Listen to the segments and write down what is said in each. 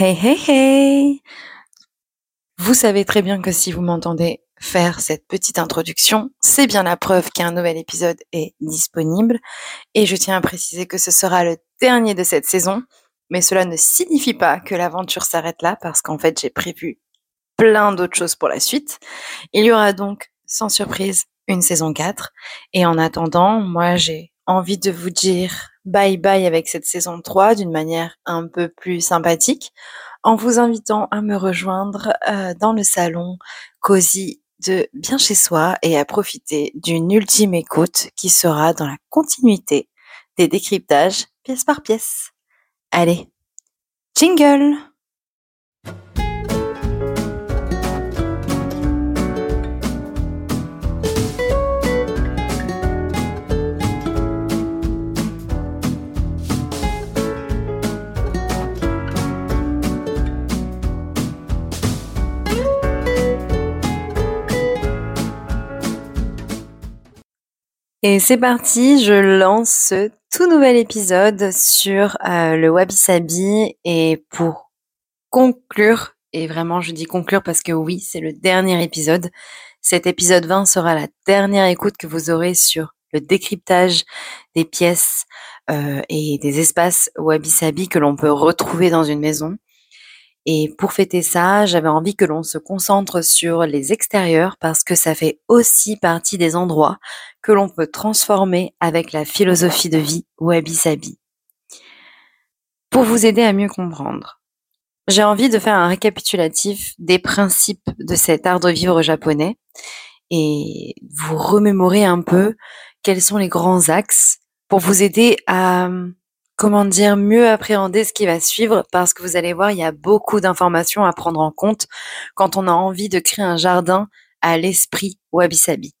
Hey hey hey Vous savez très bien que si vous m'entendez faire cette petite introduction, c'est bien la preuve qu'un nouvel épisode est disponible. Et je tiens à préciser que ce sera le dernier de cette saison, mais cela ne signifie pas que l'aventure s'arrête là, parce qu'en fait j'ai prévu plein d'autres choses pour la suite. Il y aura donc, sans surprise, une saison 4. Et en attendant, moi j'ai envie de vous dire bye bye avec cette saison 3 d'une manière un peu plus sympathique en vous invitant à me rejoindre euh, dans le salon cosy de bien chez soi et à profiter d'une ultime écoute qui sera dans la continuité des décryptages pièce par pièce. Allez, jingle Et c'est parti, je lance ce tout nouvel épisode sur euh, le Wabi Sabi et pour conclure, et vraiment je dis conclure parce que oui, c'est le dernier épisode, cet épisode 20 sera la dernière écoute que vous aurez sur le décryptage des pièces euh, et des espaces Wabi Sabi que l'on peut retrouver dans une maison. Et pour fêter ça, j'avais envie que l'on se concentre sur les extérieurs parce que ça fait aussi partie des endroits que l'on peut transformer avec la philosophie de vie Wabi Sabi. Pour vous aider à mieux comprendre, j'ai envie de faire un récapitulatif des principes de cet art de vivre japonais et vous remémorer un peu quels sont les grands axes pour vous aider à comment dire, mieux appréhender ce qui va suivre parce que vous allez voir, il y a beaucoup d'informations à prendre en compte quand on a envie de créer un jardin à l'esprit wabi-sabi.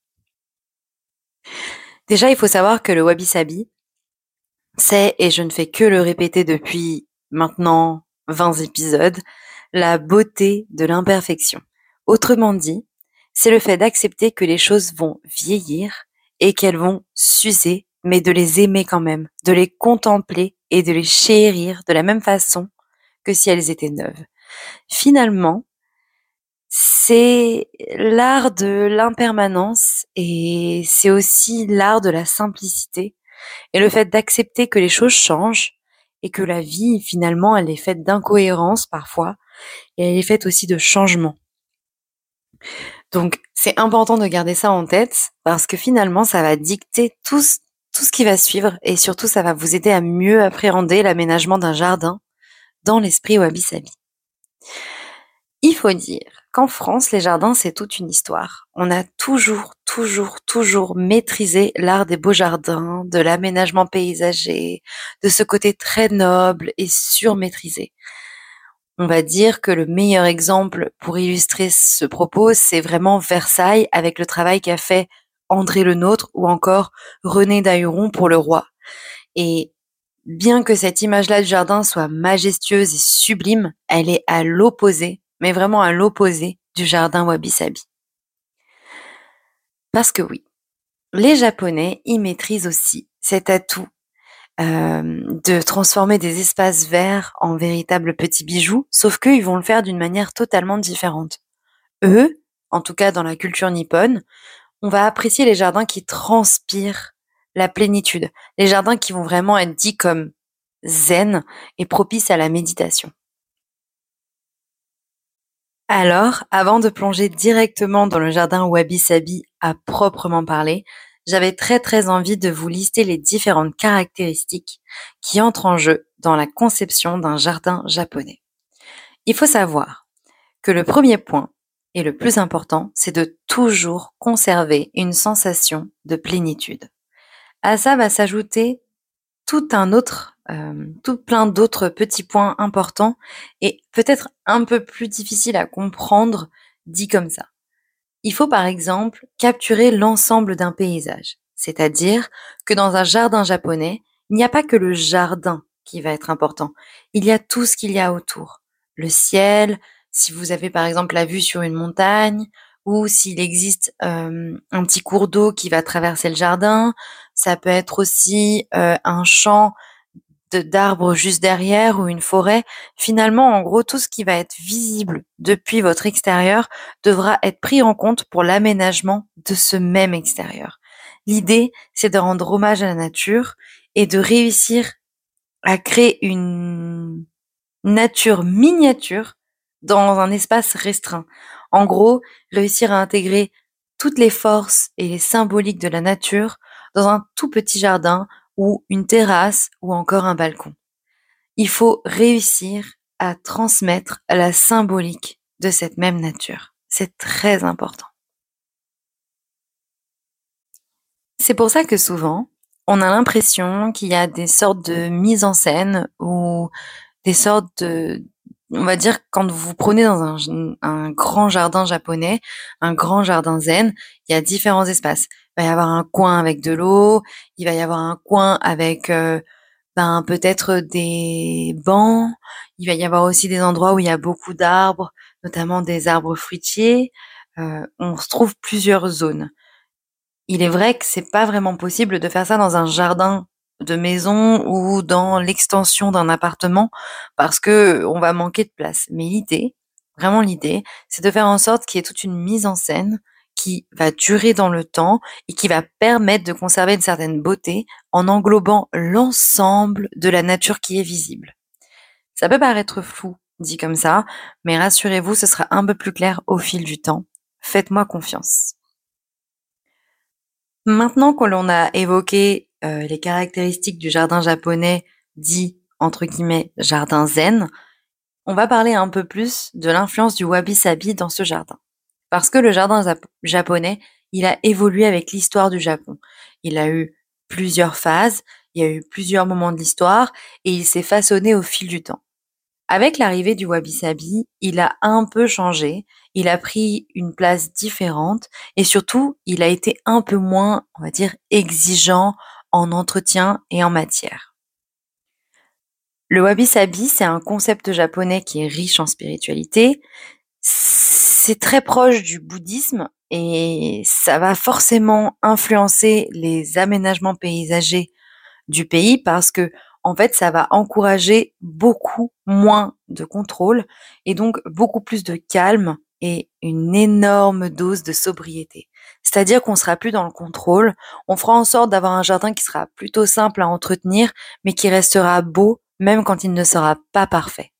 Déjà, il faut savoir que le wabi-sabi, c'est, et je ne fais que le répéter depuis maintenant 20 épisodes, la beauté de l'imperfection. Autrement dit, c'est le fait d'accepter que les choses vont vieillir et qu'elles vont s'user mais de les aimer quand même, de les contempler et de les chérir de la même façon que si elles étaient neuves. Finalement, c'est l'art de l'impermanence et c'est aussi l'art de la simplicité et le fait d'accepter que les choses changent et que la vie, finalement, elle est faite d'incohérences parfois et elle est faite aussi de changements. Donc, c'est important de garder ça en tête parce que finalement, ça va dicter tout, tout ce qui va suivre et surtout ça va vous aider à mieux appréhender l'aménagement d'un jardin dans l'esprit wabi-sabi. Il faut dire qu'en France, les jardins, c'est toute une histoire. On a toujours, toujours, toujours maîtrisé l'art des beaux jardins, de l'aménagement paysager, de ce côté très noble et surmaîtrisé. On va dire que le meilleur exemple pour illustrer ce propos, c'est vraiment Versailles avec le travail qu'a fait André le Nôtre ou encore René Dahuron pour le roi. Et bien que cette image-là du jardin soit majestueuse et sublime, elle est à l'opposé, mais vraiment à l'opposé du jardin Wabi-Sabi. Parce que oui, les Japonais y maîtrisent aussi cet atout euh, de transformer des espaces verts en véritables petits bijoux, sauf qu'ils vont le faire d'une manière totalement différente. Eux, en tout cas dans la culture nippone, on va apprécier les jardins qui transpirent la plénitude, les jardins qui vont vraiment être dits comme zen et propices à la méditation. Alors, avant de plonger directement dans le jardin Wabi Sabi à proprement parler, j'avais très très envie de vous lister les différentes caractéristiques qui entrent en jeu dans la conception d'un jardin japonais. Il faut savoir que le premier point, et le plus important, c'est de toujours conserver une sensation de plénitude. À ça va s'ajouter tout un autre, euh, tout plein d'autres petits points importants et peut-être un peu plus difficiles à comprendre dit comme ça. Il faut par exemple capturer l'ensemble d'un paysage, c'est-à-dire que dans un jardin japonais, il n'y a pas que le jardin qui va être important, il y a tout ce qu'il y a autour. Le ciel, si vous avez par exemple la vue sur une montagne ou s'il existe un petit cours d'eau qui va traverser le jardin. Ça peut être aussi un champ d'arbres juste derrière ou une forêt. Finalement, en gros, tout ce qui va être visible depuis votre extérieur devra être pris en compte pour l'aménagement de ce même extérieur. L'idée, c'est de rendre hommage à la nature et de réussir à créer une nature miniature dans un espace restreint. En gros, réussir à intégrer toutes les forces et les symboliques de la nature dans un tout petit jardin ou une terrasse ou encore un balcon. Il faut réussir à transmettre la symbolique de cette même nature. C'est très important. C'est pour ça que souvent, on a l'impression qu'il y a des sortes de mises en scène ou des sortes de, on va dire, quand vous prenez dans un, un, grand jardin japonais, un grand jardin zen, il y a différents espaces va y avoir un coin avec de l'eau, il va y avoir un coin avec euh, ben, peut-être des bancs, il va y avoir aussi des endroits où il y a beaucoup d'arbres, notamment des arbres fruitiers. Euh, on se trouve plusieurs zones. Il est vrai que c'est pas vraiment possible de faire ça dans un jardin de maison ou dans l'extension d'un appartement parce que on va manquer de place. Mais l'idée, vraiment l'idée, c'est de faire en sorte qu'il y ait toute une mise en scène qui va durer dans le temps et qui va permettre de conserver une certaine beauté en englobant l'ensemble de la nature qui est visible. Ça peut paraître flou dit comme ça, mais rassurez-vous, ce sera un peu plus clair au fil du temps. Faites-moi confiance. Maintenant que l'on a évoqué euh, les caractéristiques du jardin japonais dit entre guillemets jardin zen, on va parler un peu plus de l'influence du wabi-sabi dans ce jardin. Parce que le jardin japonais, il a évolué avec l'histoire du Japon. Il a eu plusieurs phases, il y a eu plusieurs moments de l'histoire et il s'est façonné au fil du temps. Avec l'arrivée du wabi-sabi, il a un peu changé, il a pris une place différente et surtout, il a été un peu moins, on va dire, exigeant en entretien et en matière. Le wabi-sabi, c'est un concept japonais qui est riche en spiritualité c'est très proche du bouddhisme et ça va forcément influencer les aménagements paysagers du pays parce que en fait, ça va encourager beaucoup moins de contrôle et donc beaucoup plus de calme et une énorme dose de sobriété. C'est-à-dire qu'on sera plus dans le contrôle, on fera en sorte d'avoir un jardin qui sera plutôt simple à entretenir, mais qui restera beau même quand il ne sera pas parfait.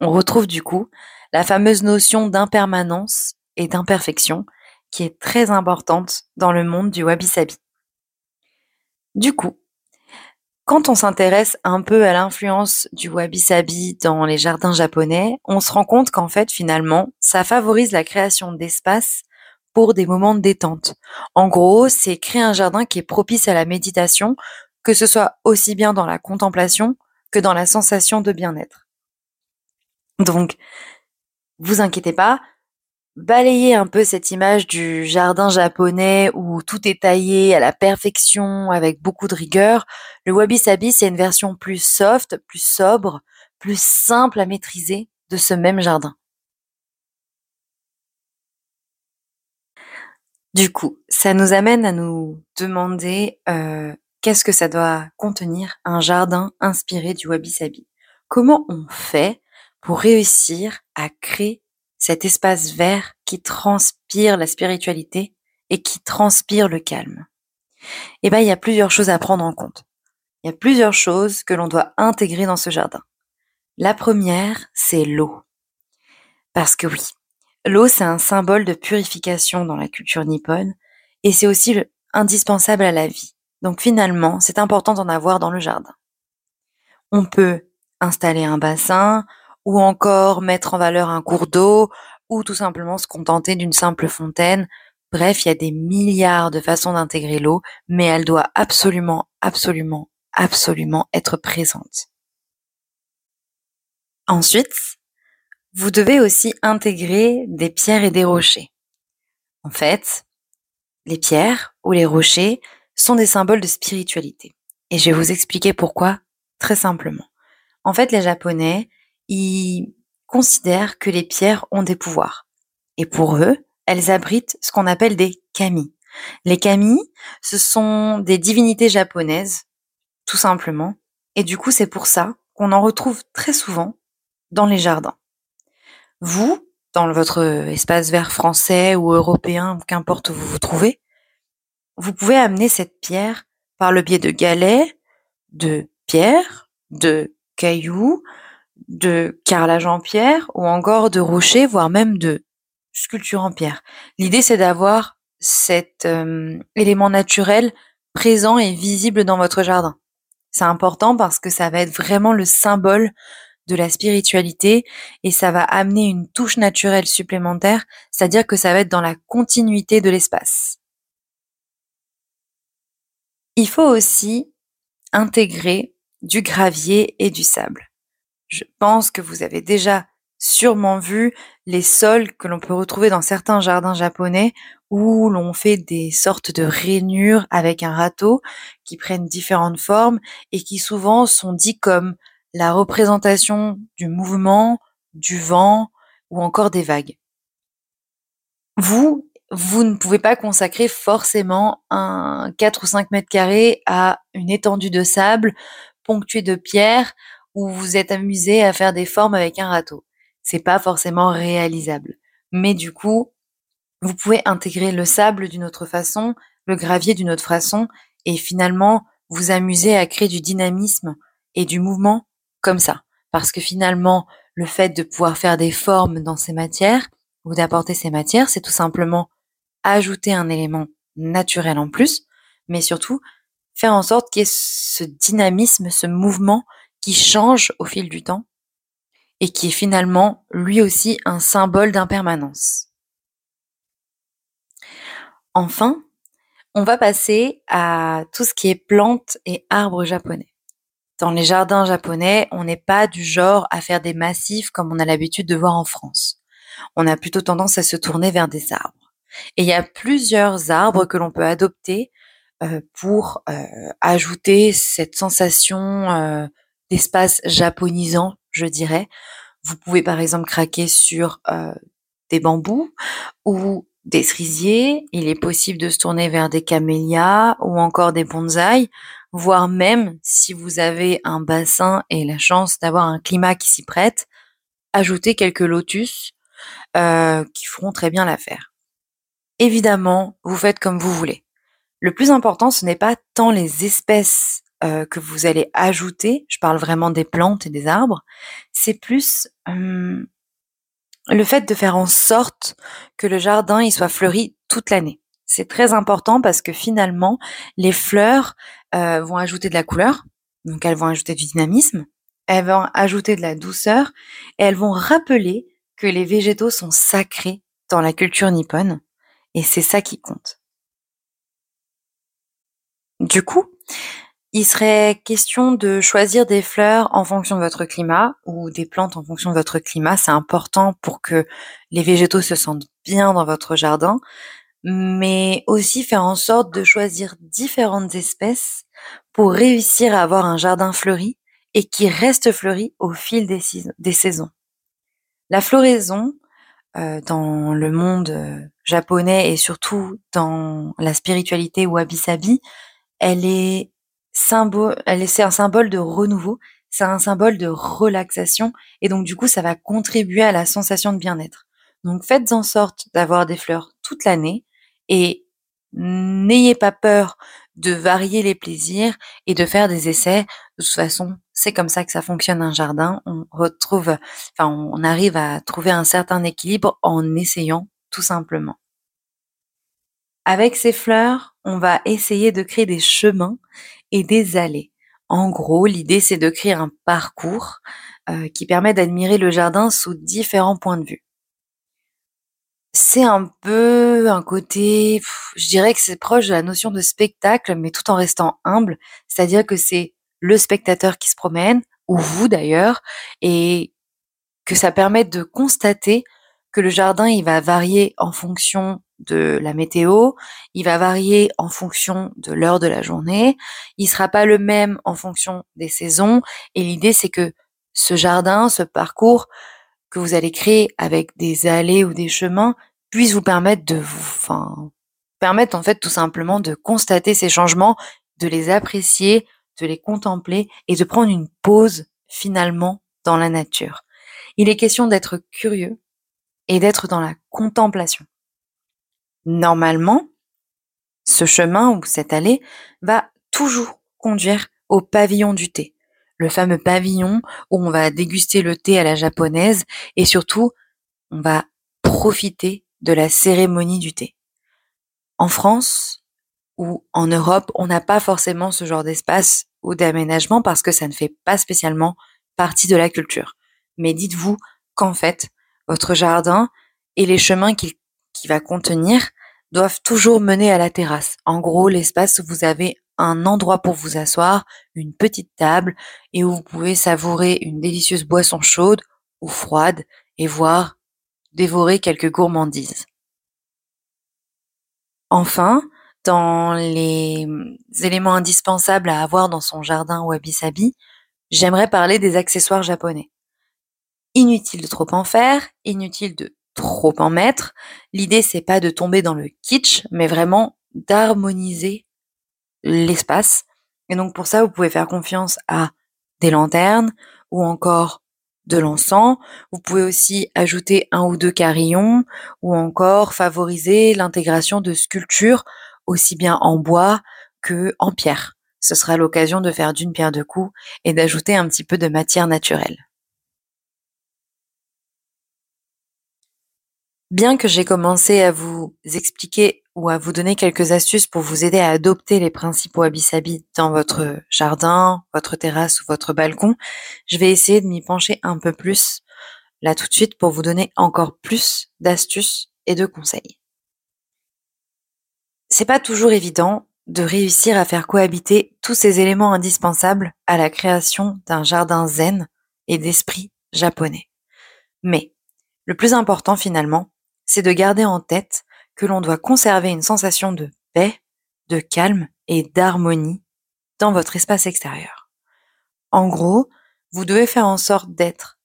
On retrouve du coup la fameuse notion d'impermanence et d'imperfection qui est très importante dans le monde du wabi-sabi. Du coup, quand on s'intéresse un peu à l'influence du wabi-sabi dans les jardins japonais, on se rend compte qu'en fait, finalement, ça favorise la création d'espaces pour des moments de détente. En gros, c'est créer un jardin qui est propice à la méditation, que ce soit aussi bien dans la contemplation que dans la sensation de bien-être. Donc, vous inquiétez pas, balayez un peu cette image du jardin japonais où tout est taillé à la perfection avec beaucoup de rigueur. Le wabi-sabi, c'est une version plus soft, plus sobre, plus simple à maîtriser de ce même jardin. Du coup, ça nous amène à nous demander euh, qu'est-ce que ça doit contenir un jardin inspiré du wabi-sabi? Comment on fait pour réussir à créer cet espace vert qui transpire la spiritualité et qui transpire le calme? Eh ben, il y a plusieurs choses à prendre en compte. Il y a plusieurs choses que l'on doit intégrer dans ce jardin. La première, c'est l'eau. Parce que oui, l'eau, c'est un symbole de purification dans la culture nippone et c'est aussi indispensable à la vie. Donc finalement, c'est important d'en avoir dans le jardin. On peut installer un bassin, ou encore mettre en valeur un cours d'eau, ou tout simplement se contenter d'une simple fontaine. Bref, il y a des milliards de façons d'intégrer l'eau, mais elle doit absolument, absolument, absolument être présente. Ensuite, vous devez aussi intégrer des pierres et des rochers. En fait, les pierres ou les rochers sont des symboles de spiritualité. Et je vais vous expliquer pourquoi très simplement. En fait, les Japonais, ils considèrent que les pierres ont des pouvoirs. Et pour eux, elles abritent ce qu'on appelle des kami. Les kami, ce sont des divinités japonaises, tout simplement, Et du coup, c'est pour ça qu'on en retrouve très souvent dans les jardins. Vous, dans votre espace vert français ou européen, qu'importe où vous vous trouvez, vous pouvez amener cette pierre par le biais de galets, de pierres, de cailloux, de carrelage en pierre ou encore de rochers, voire même de sculpture en pierre. L'idée, c'est d'avoir cet euh, élément naturel présent et visible dans votre jardin. C'est important parce que ça va être vraiment le symbole de la spiritualité et ça va amener une touche naturelle supplémentaire, c'est-à-dire que ça va être dans la continuité de l'espace. Il faut aussi intégrer du gravier et du sable. Je pense que vous avez déjà sûrement vu les sols que l'on peut retrouver dans certains jardins japonais où l'on fait des sortes de rainures avec un râteau qui prennent différentes formes et qui souvent sont dits comme la représentation du mouvement, du vent ou encore des vagues. Vous, vous ne pouvez pas consacrer forcément un 4 ou 5 mètres carrés à une étendue de sable ponctuée de pierres où vous êtes amusé à faire des formes avec un râteau. C'est pas forcément réalisable. Mais du coup, vous pouvez intégrer le sable d'une autre façon, le gravier d'une autre façon, et finalement vous amuser à créer du dynamisme et du mouvement comme ça. Parce que finalement, le fait de pouvoir faire des formes dans ces matières, ou d'apporter ces matières, c'est tout simplement ajouter un élément naturel en plus, mais surtout faire en sorte qu'il y ait ce dynamisme, ce mouvement qui change au fil du temps et qui est finalement lui aussi un symbole d'impermanence. Enfin, on va passer à tout ce qui est plantes et arbres japonais. Dans les jardins japonais, on n'est pas du genre à faire des massifs comme on a l'habitude de voir en France. On a plutôt tendance à se tourner vers des arbres. Et il y a plusieurs arbres que l'on peut adopter euh, pour euh, ajouter cette sensation euh, d'espace japonisant, je dirais. Vous pouvez par exemple craquer sur des bambous ou des cerisiers. Il est possible de se tourner vers des camélias ou encore des bonsaïs, voire même si vous avez un bassin et la chance d'avoir un climat qui s'y prête, ajouter quelques lotus qui feront très bien l'affaire. Évidemment, vous faites comme vous voulez. Le plus important, ce n'est pas tant les espèces euh, que vous allez ajouter, je parle vraiment des plantes et des arbres, c'est plus hum, le fait de faire en sorte que le jardin il soit fleuri toute l'année. C'est très important parce que finalement, les fleurs euh, vont ajouter de la couleur, donc elles vont ajouter du dynamisme, elles vont ajouter de la douceur, et elles vont rappeler que les végétaux sont sacrés dans la culture nippone, et c'est ça qui compte. Du coup, il serait question de choisir des fleurs en fonction de votre climat ou des plantes en fonction de votre climat. C'est important pour que les végétaux se sentent bien dans votre jardin, mais aussi faire en sorte de choisir différentes espèces pour réussir à avoir un jardin fleuri et qui reste fleuri au fil des, saisons. La floraison, euh, dans le monde euh, japonais et surtout dans la spiritualité wabi-sabi, elle est symbole, c'est un symbole de renouveau, c'est un symbole de relaxation et donc du coup ça va contribuer à la sensation de bien-être. Donc faites en sorte d'avoir des fleurs toute l'année et n'ayez pas peur de varier les plaisirs et de faire des essais. De toute façon, c'est comme ça que ça fonctionne un jardin. On retrouve, enfin, on arrive à trouver un certain équilibre en essayant tout simplement. Avec ces fleurs, on va essayer de créer des chemins et des allées. En gros, l'idée, c'est de créer un parcours euh, qui permet d'admirer le jardin sous différents points de vue. C'est un peu un côté, je dirais que c'est proche de la notion de spectacle, mais tout en restant humble. C'est-à-dire que c'est le spectateur qui se promène, ou vous d'ailleurs, et que ça permet de constater que le jardin, il va varier en fonction de la météo, il va varier en fonction de l'heure de la journée, il sera pas le même en fonction des saisons et l'idée c'est que ce jardin, ce parcours que vous allez créer avec des allées ou des chemins puisse vous permettre de vous enfin permettre en fait tout simplement de constater ces changements, de les apprécier, de les contempler et de prendre une pause finalement dans la nature. Il est question d'être curieux et d'être dans la contemplation. Normalement, ce chemin ou cette allée va toujours conduire au pavillon du thé, le fameux pavillon où on va déguster le thé à la japonaise et surtout on va profiter de la cérémonie du thé. En France ou en Europe, on n'a pas forcément ce genre d'espace ou d'aménagement parce que ça ne fait pas spécialement partie de la culture. Mais dites-vous qu'en fait, votre jardin et les chemins qu'il va contenir doivent toujours mener à la terrasse. En gros, l'espace où vous avez un endroit pour vous asseoir, une petite table et où vous pouvez savourer une délicieuse boisson chaude ou froide et voir dévorer quelques gourmandises. Enfin, dans les éléments indispensables à avoir dans son jardin wabi-sabi, j'aimerais parler des accessoires japonais. Inutile de trop en faire, inutile de trop en mettre. L'idée c'est pas de tomber dans le kitsch, mais vraiment d'harmoniser l'espace. Et donc pour ça, vous pouvez faire confiance à des lanternes ou encore de l'encens. Vous pouvez aussi ajouter un ou deux carillons ou encore favoriser l'intégration de sculptures aussi bien en bois que en pierre. Ce sera l'occasion de faire d'une pierre deux coups et d'ajouter un petit peu de matière naturelle. Bien que j'ai commencé à vous expliquer ou à vous donner quelques astuces pour vous aider à adopter les principaux wabi dans votre jardin, votre terrasse ou votre balcon, je vais essayer de m'y pencher un peu plus là tout de suite pour vous donner encore plus d'astuces et de conseils. C'est pas toujours évident de réussir à faire cohabiter tous ces éléments indispensables à la création d'un jardin zen et d'esprit japonais. Mais le plus important finalement, c'est de garder en tête que l'on doit conserver une sensation de paix, de calme et d'harmonie dans votre espace extérieur. En gros, vous devez faire en sorte d'être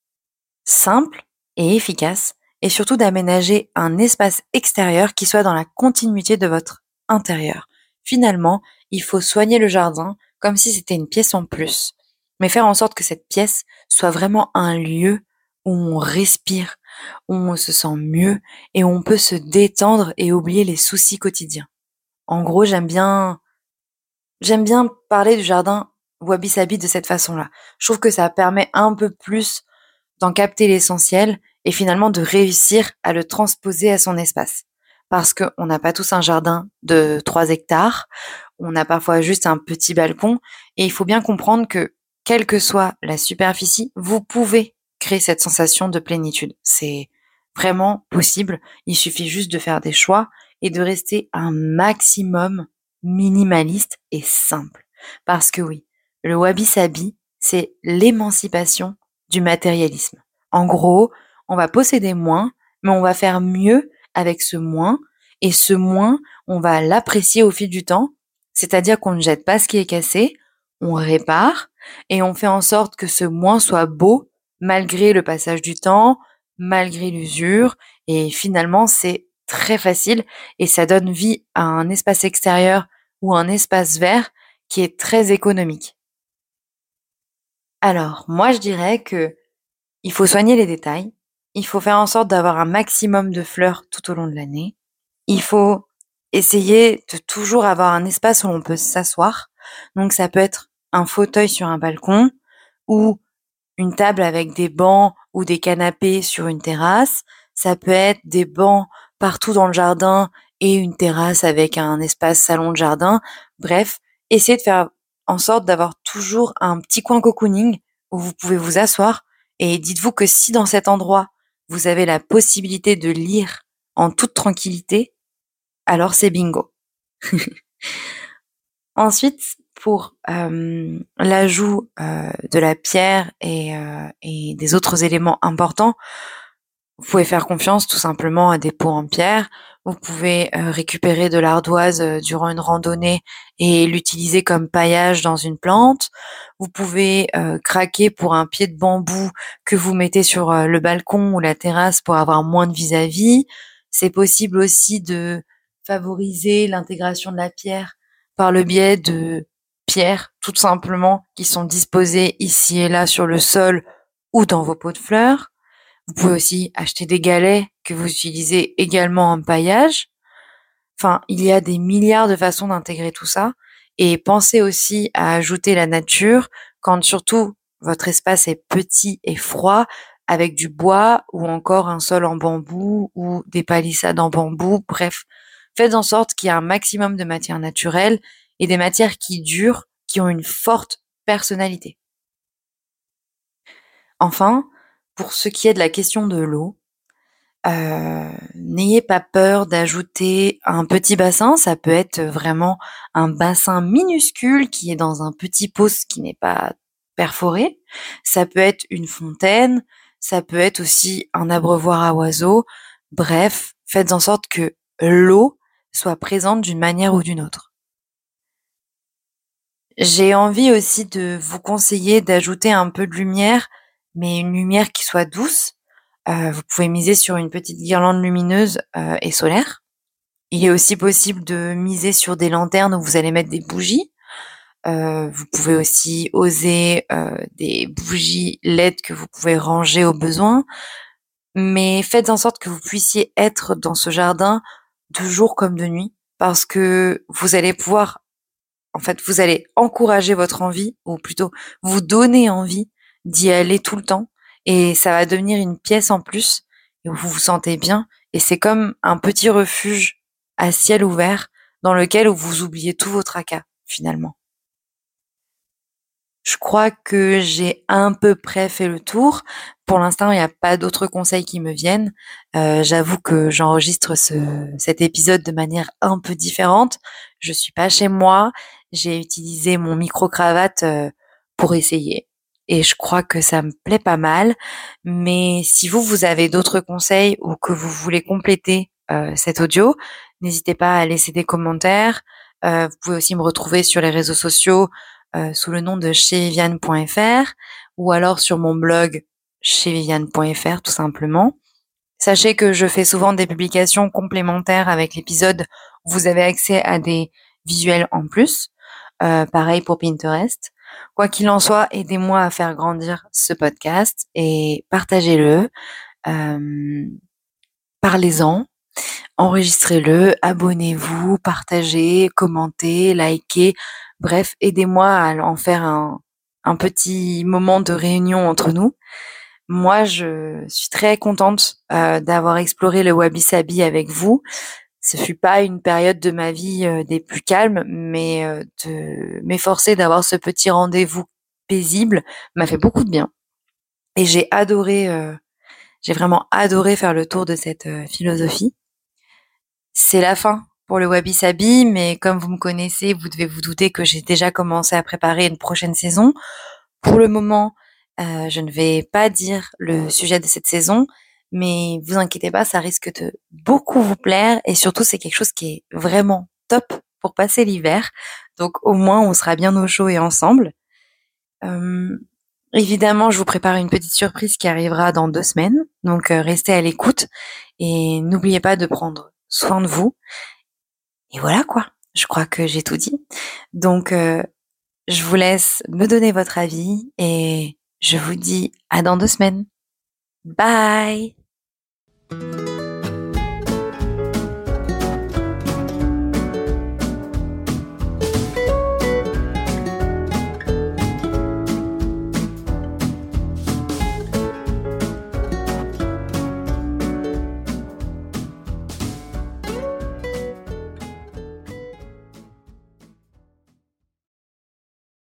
simple et efficace et surtout d'aménager un espace extérieur qui soit dans la continuité de votre intérieur. Finalement, il faut soigner le jardin comme si c'était une pièce en plus, mais faire en sorte que cette pièce soit vraiment un lieu où on respire, on se sent mieux et on peut se détendre et oublier les soucis quotidiens. En gros, j'aime bien, j'aime bien parler du jardin Wabi Sabi de cette façon-là. Je trouve que ça permet un peu plus d'en capter l'essentiel et finalement de réussir à le transposer à son espace. Parce qu'on n'a pas tous un jardin de 3 hectares, on a parfois juste un petit balcon et il faut bien comprendre que quelle que soit la superficie, vous pouvez créer cette sensation de plénitude. C'est vraiment possible. Il suffit juste de faire des choix et de rester un maximum minimaliste et simple. Parce que oui, le wabi-sabi, c'est l'émancipation du matérialisme. En gros, on va posséder moins, mais on va faire mieux avec ce moins. Et ce moins, on va l'apprécier au fil du temps. C'est-à-dire qu'on ne jette pas ce qui est cassé, on répare et on fait en sorte que ce moins soit beau malgré le passage du temps, malgré l'usure. Et finalement, c'est très facile et ça donne vie à un espace extérieur ou un espace vert qui est très économique. Alors, moi, je dirais que il faut soigner les détails. Il faut faire en sorte d'avoir un maximum de fleurs tout au long de l'année. Il faut essayer de toujours avoir un espace où on peut s'asseoir. Donc, ça peut être un fauteuil sur un balcon ou une table avec des bancs ou des canapés sur une terrasse. Ça peut être des bancs partout dans le jardin et une terrasse avec un espace salon de jardin. Bref, essayez de faire en sorte d'avoir toujours un petit coin cocooning où vous pouvez vous asseoir et dites-vous que si dans cet endroit vous avez la possibilité de lire en toute tranquillité, alors c'est bingo. Ensuite, pour l'ajout de la pierre et, et, des autres éléments importants, vous pouvez faire confiance tout simplement à des pots en pierre. Vous pouvez récupérer de l'ardoise durant une randonnée et l'utiliser comme paillage dans une plante. Vous pouvez craquer pour un pied de bambou que vous mettez sur le balcon ou la terrasse pour avoir moins de vis-à-vis. C'est possible aussi de favoriser l'intégration de la pierre par le biais de pierres tout simplement qui sont disposés ici et là sur le sol ou dans vos pots de fleurs. Vous pouvez aussi acheter des galets que vous utilisez également en paillage. Enfin, il y a des milliards de façons d'intégrer tout ça. Et pensez aussi à ajouter la nature quand surtout votre espace est petit et froid avec du bois ou encore un sol en bambou ou des palissades en bambou. Bref, faites en sorte qu'il y ait un maximum de matières naturelles et des matières qui durent, qui ont une forte personnalité. Enfin, pour ce qui est de la question de l'eau, euh, n'ayez pas peur d'ajouter un petit bassin. Ça peut être vraiment un bassin minuscule qui est dans un petit pot qui n'est pas perforé. Ça peut être une fontaine. Ça peut être aussi un abreuvoir à oiseaux. Bref, faites en sorte que l'eau soit présente d'une manière ou d'une autre. J'ai envie aussi de vous conseiller d'ajouter un peu de lumière, mais une lumière qui soit douce euh, vous pouvez miser sur une petite guirlande lumineuse euh, et solaire. Il est aussi possible de miser sur des lanternes où vous allez mettre des bougies. Euh, vous pouvez aussi oser des bougies LED que vous pouvez ranger au besoin. Mais faites en sorte que vous puissiez être dans ce jardin de jour comme de nuit parce que vous allez pouvoir, en fait, vous allez encourager votre envie ou plutôt vous donner envie d'y aller tout le temps et ça va devenir une pièce en plus où vous vous sentez bien et c'est comme un petit refuge à ciel ouvert dans lequel vous oubliez tout votre tracas finalement. Je crois que j'ai à peu près fait le tour. Pour l'instant, il n'y a pas d'autres conseils qui me viennent. Euh, j'avoue que j'enregistre cet épisode de manière un peu différente. Je suis pas chez moi. J'ai utilisé mon micro cravate euh, pour essayer et je crois que ça me plaît pas mal. Mais si vous, vous avez d'autres conseils ou que vous voulez compléter euh, cet audio, n'hésitez pas à laisser des commentaires. Euh, vous pouvez aussi me retrouver sur les réseaux sociaux euh, sous le nom de cheviviane.fr ou alors sur mon blog cheviviane.fr tout simplement. Sachez que je fais souvent des publications complémentaires avec l'épisode. Vous avez accès à des visuels en plus. Pareil pour Pinterest. Quoi qu'il en soit, aidez-moi à faire grandir ce podcast et partagez-le, euh, parlez-en, enregistrez-le, abonnez-vous, partagez, commentez, likez, bref, aidez-moi à en faire un, un petit moment de réunion entre nous. Moi, je suis très contente euh, d'avoir exploré le Wabi Sabi avec vous ce fut pas une période de ma vie euh, des plus calmes, mais euh, de m'efforcer d'avoir ce petit rendez-vous paisible m'a fait beaucoup de bien. Et j'ai adoré, euh, j'ai vraiment adoré faire le tour de cette philosophie. C'est la fin pour le Wabi Sabi, mais comme vous me connaissez, vous devez vous douter que j'ai déjà commencé à préparer une prochaine saison. Pour le moment, je ne vais pas dire le sujet de cette saison, mais vous inquiétez pas, ça risque de beaucoup vous plaire et surtout c'est quelque chose qui est vraiment top pour passer l'hiver. Donc au moins on sera bien au chaud et ensemble. Euh, évidemment, je vous prépare une petite surprise qui arrivera dans deux semaines. Donc euh, restez à l'écoute et n'oubliez pas de prendre soin de vous. Et voilà quoi. Je crois que j'ai tout dit. Donc euh, je vous laisse me donner votre avis et je vous dis à dans deux semaines. Bye Thank you.